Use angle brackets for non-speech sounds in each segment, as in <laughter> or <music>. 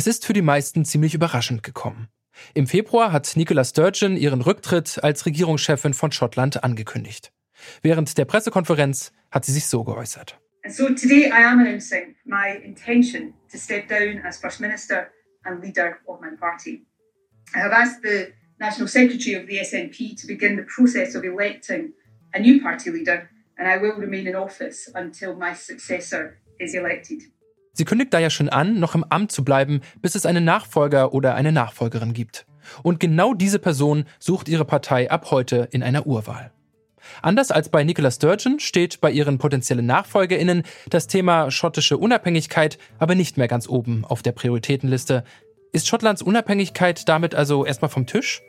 Es ist für die meisten ziemlich überraschend gekommen. Im Februar hat Nicola Sturgeon ihren Rücktritt als Regierungschefin von Schottland angekündigt. Während der Pressekonferenz hat sie sich so geäußert. So today I am announcing my intention to step down as First Minister and leader of my party. I have asked the National Secretary of the SNP to begin the process of electing a new party leader, and I will remain in office until my successor is elected. Sie kündigt da ja schon an, noch im Amt zu bleiben, bis es einen Nachfolger oder eine Nachfolgerin gibt. Und genau diese Person sucht ihre Partei ab heute in einer Urwahl. Anders als bei Nicola Sturgeon steht bei ihren potenziellen NachfolgerInnen das Thema schottische Unabhängigkeit aber nicht mehr ganz oben auf der Prioritätenliste. Ist Schottlands Unabhängigkeit damit also erstmal vom Tisch?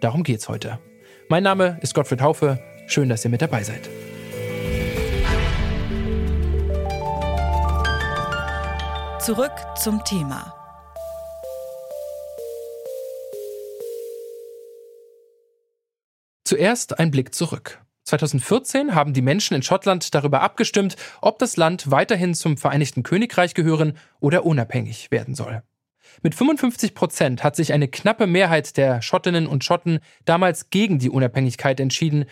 Darum geht's heute. Mein Name ist Gottfried Haufe. Schön, dass ihr mit dabei seid. Zurück zum Thema. Zuerst ein Blick zurück. 2014 haben die Menschen in Schottland darüber abgestimmt, ob das Land weiterhin zum Vereinigten Königreich gehören oder unabhängig werden soll. Mit 55 Prozent hat sich eine knappe Mehrheit der Schottinnen und Schotten damals gegen die Unabhängigkeit entschieden.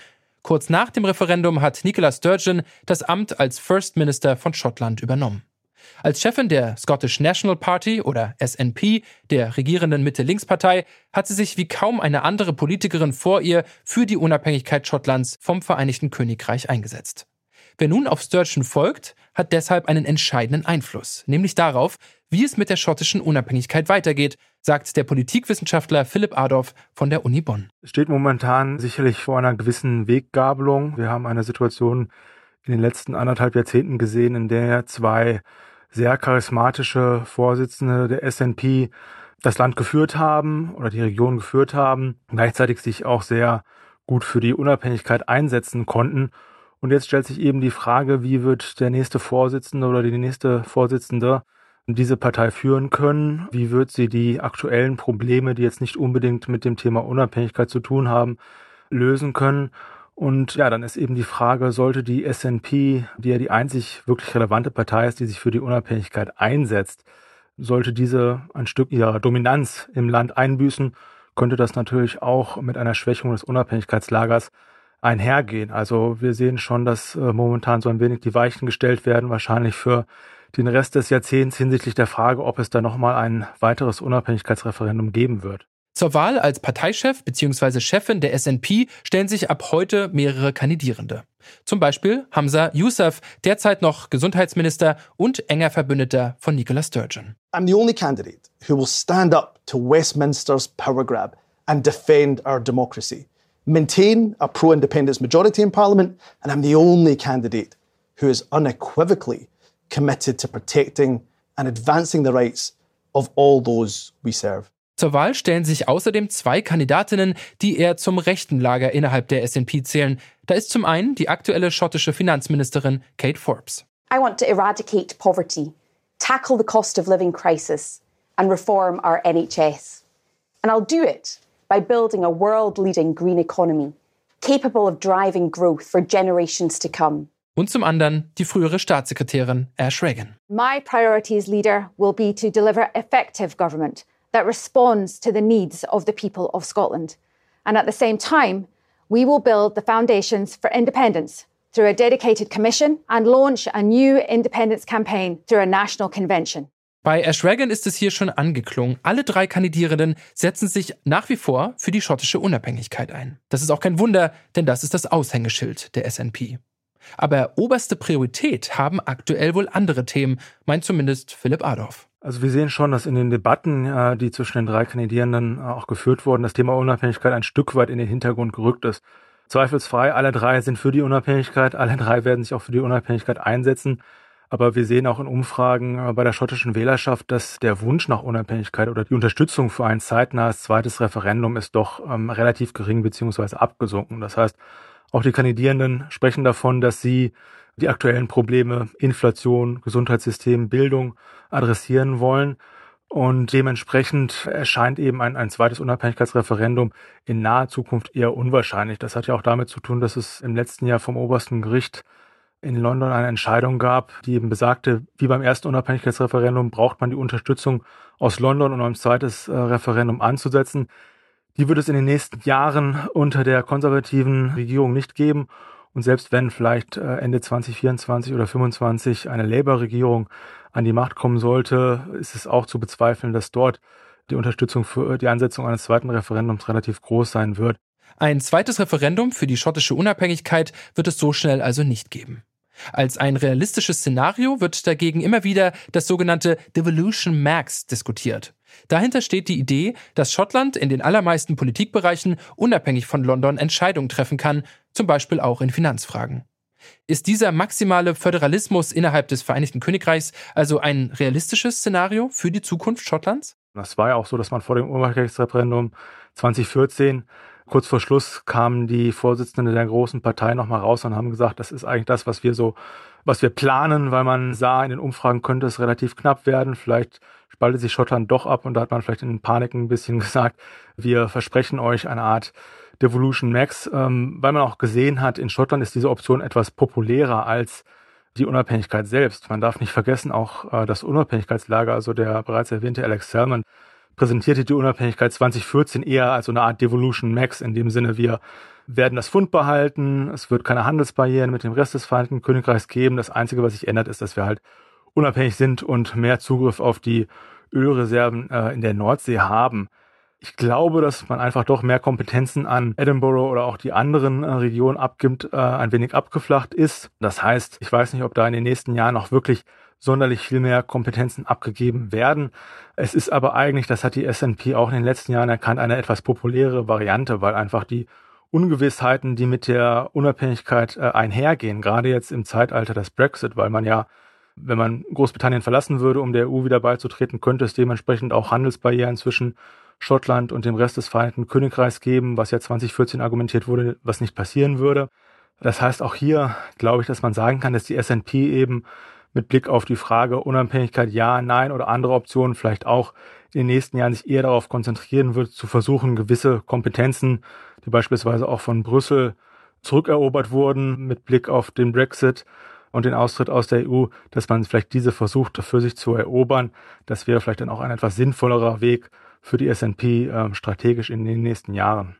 Kurz nach dem Referendum hat Nicola Sturgeon das Amt als First Minister von Schottland übernommen. Als Chefin der Scottish National Party oder SNP, der regierenden Mitte-Links-Partei, hat sie sich wie kaum eine andere Politikerin vor ihr für die Unabhängigkeit Schottlands vom Vereinigten Königreich eingesetzt. Wer nun auf Sturgeon folgt, hat deshalb einen entscheidenden Einfluss, nämlich darauf, wie es mit der schottischen Unabhängigkeit weitergeht, sagt der Politikwissenschaftler Philipp Adorf von der Uni Bonn. Es steht momentan sicherlich vor einer gewissen Weggabelung. Wir haben eine Situation in den letzten anderthalb Jahrzehnten gesehen, in der zwei sehr charismatische Vorsitzende der SNP das Land geführt haben oder die Region geführt haben, gleichzeitig sich auch sehr gut für die Unabhängigkeit einsetzen konnten. Und jetzt stellt sich eben die Frage, wie wird der nächste Vorsitzende oder die nächste Vorsitzende diese Partei führen können? Wie wird sie die aktuellen Probleme, die jetzt nicht unbedingt mit dem Thema Unabhängigkeit zu tun haben, lösen können? Und ja, dann ist eben die Frage, sollte die SNP, die ja die einzig wirklich relevante Partei ist, die sich für die Unabhängigkeit einsetzt, sollte diese ein Stück ihrer Dominanz im Land einbüßen, könnte das natürlich auch mit einer Schwächung des Unabhängigkeitslagers einhergehen. Also wir sehen schon, dass äh, momentan so ein wenig die Weichen gestellt werden, wahrscheinlich für den Rest des Jahrzehnts hinsichtlich der Frage, ob es da nochmal ein weiteres Unabhängigkeitsreferendum geben wird. Zur Wahl als Parteichef bzw. Chefin der SNP stellen sich ab heute mehrere Kandidierende. Zum Beispiel Hamza Yousaf, derzeit noch Gesundheitsminister und enger Verbündeter von Nicola Sturgeon. I'm the only candidate who will stand up to Westminster's power grab and defend our democracy, maintain a pro-independence majority in Parliament, and I'm the only candidate who is unequivocally committed to protecting and advancing the rights of all those we serve. Zur Wahl stellen sich außerdem zwei Kandidatinnen, die eher zum rechten Lager innerhalb der SNP zählen. Da ist zum einen die aktuelle schottische Finanzministerin Kate Forbes. I want to eradicate poverty, tackle the cost of living crisis and reform our NHS. And I'll do it by building a world-leading green economy, capable of driving growth for generations to come. Und zum anderen die frühere Staatssekretärin Ash Regan. My priorities leader will be to deliver effective government that responds to the needs of the people of Scotland. And at the same time, we will build the foundations for independence through a dedicated commission and launch a new independence campaign through a national convention. Bei Ash Regan ist es hier schon angeklungen. Alle drei Kandidierenden setzen sich nach wie vor für die schottische Unabhängigkeit ein. Das ist auch kein Wunder, denn das ist das Aushängeschild der SNP. Aber oberste Priorität haben aktuell wohl andere Themen, meint zumindest Philipp Adorf. Also wir sehen schon, dass in den Debatten, äh, die zwischen den drei Kandidierenden äh, auch geführt wurden, das Thema Unabhängigkeit ein Stück weit in den Hintergrund gerückt ist. Zweifelsfrei, alle drei sind für die Unabhängigkeit, alle drei werden sich auch für die Unabhängigkeit einsetzen. Aber wir sehen auch in Umfragen äh, bei der schottischen Wählerschaft, dass der Wunsch nach Unabhängigkeit oder die Unterstützung für ein zeitnahes zweites Referendum ist doch ähm, relativ gering beziehungsweise abgesunken. Das heißt, auch die Kandidierenden sprechen davon, dass sie die aktuellen Probleme Inflation, Gesundheitssystem, Bildung adressieren wollen. Und dementsprechend erscheint eben ein, ein zweites Unabhängigkeitsreferendum in naher Zukunft eher unwahrscheinlich. Das hat ja auch damit zu tun, dass es im letzten Jahr vom obersten Gericht in London eine Entscheidung gab, die eben besagte, wie beim ersten Unabhängigkeitsreferendum braucht man die Unterstützung aus London, um ein zweites äh, Referendum anzusetzen. Die wird es in den nächsten Jahren unter der konservativen Regierung nicht geben. Und selbst wenn vielleicht äh, Ende 2024 oder 2025 eine Labour-Regierung an die Macht kommen sollte, ist es auch zu bezweifeln, dass dort die Unterstützung für die Ansetzung eines zweiten Referendums relativ groß sein wird. Ein zweites Referendum für die schottische Unabhängigkeit wird es so schnell also nicht geben. Als ein realistisches Szenario wird dagegen immer wieder das sogenannte Devolution Max diskutiert. Dahinter steht die Idee, dass Schottland in den allermeisten Politikbereichen unabhängig von London Entscheidungen treffen kann, zum Beispiel auch in Finanzfragen. Ist dieser maximale Föderalismus innerhalb des Vereinigten Königreichs also ein realistisches Szenario für die Zukunft Schottlands? Das war ja auch so, dass man vor dem Unabhängigkeitsreferendum 2014 kurz vor Schluss kamen die Vorsitzenden der großen Partei nochmal raus und haben gesagt, das ist eigentlich das, was wir so, was wir planen, weil man sah, in den Umfragen könnte es relativ knapp werden. Vielleicht spaltet sich Schottland doch ab und da hat man vielleicht in Panik ein bisschen <laughs> gesagt, wir versprechen euch eine Art Devolution Max, ähm, weil man auch gesehen hat, in Schottland ist diese Option etwas populärer als die Unabhängigkeit selbst. Man darf nicht vergessen, auch äh, das Unabhängigkeitslager, also der bereits erwähnte Alex Salmon, präsentierte die Unabhängigkeit 2014 eher als so eine Art Devolution Max, in dem Sinne, wir werden das Fund behalten, es wird keine Handelsbarrieren mit dem Rest des Vereinigten Königreichs geben. Das Einzige, was sich ändert, ist, dass wir halt unabhängig sind und mehr Zugriff auf die Ölreserven äh, in der Nordsee haben. Ich glaube, dass man einfach doch mehr Kompetenzen an Edinburgh oder auch die anderen äh, Regionen abgibt, äh, ein wenig abgeflacht ist. Das heißt, ich weiß nicht, ob da in den nächsten Jahren noch wirklich sonderlich viel mehr Kompetenzen abgegeben werden. Es ist aber eigentlich, das hat die S&P auch in den letzten Jahren erkannt, eine etwas populäre Variante, weil einfach die Ungewissheiten, die mit der Unabhängigkeit äh, einhergehen, gerade jetzt im Zeitalter des Brexit, weil man ja, wenn man Großbritannien verlassen würde, um der EU wieder beizutreten, könnte es dementsprechend auch Handelsbarrieren zwischen Schottland und dem Rest des Vereinigten Königreichs geben, was ja 2014 argumentiert wurde, was nicht passieren würde. Das heißt, auch hier glaube ich, dass man sagen kann, dass die S&P eben mit Blick auf die Frage Unabhängigkeit ja, nein oder andere Optionen vielleicht auch in den nächsten Jahren sich eher darauf konzentrieren wird, zu versuchen, gewisse Kompetenzen, die beispielsweise auch von Brüssel zurückerobert wurden mit Blick auf den Brexit und den Austritt aus der EU, dass man vielleicht diese versucht für sich zu erobern. Das wäre vielleicht dann auch ein etwas sinnvollerer Weg für die S&P äh, strategisch in den nächsten Jahren.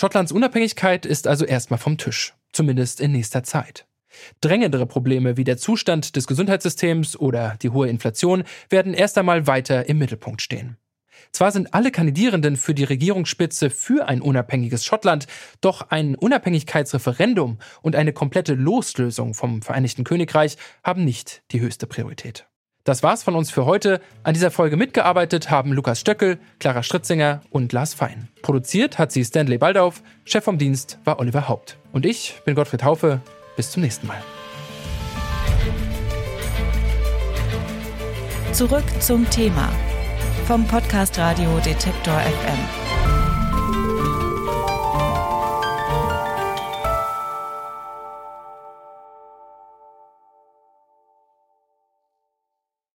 Schottlands Unabhängigkeit ist also erstmal vom Tisch, zumindest in nächster Zeit. Drängendere Probleme wie der Zustand des Gesundheitssystems oder die hohe Inflation werden erst einmal weiter im Mittelpunkt stehen. Zwar sind alle Kandidierenden für die Regierungsspitze für ein unabhängiges Schottland, doch ein Unabhängigkeitsreferendum und eine komplette Loslösung vom Vereinigten Königreich haben nicht die höchste Priorität. Das war's von uns für heute. An dieser Folge mitgearbeitet haben Lukas Stöckel, Clara Stritzinger und Lars Fein. Produziert hat sie Stanley Baldauf, Chef vom Dienst war Oliver Haupt. Und ich bin Gottfried Haufe. Bis zum nächsten Mal. Zurück zum Thema vom Podcast Radio Detektor FM.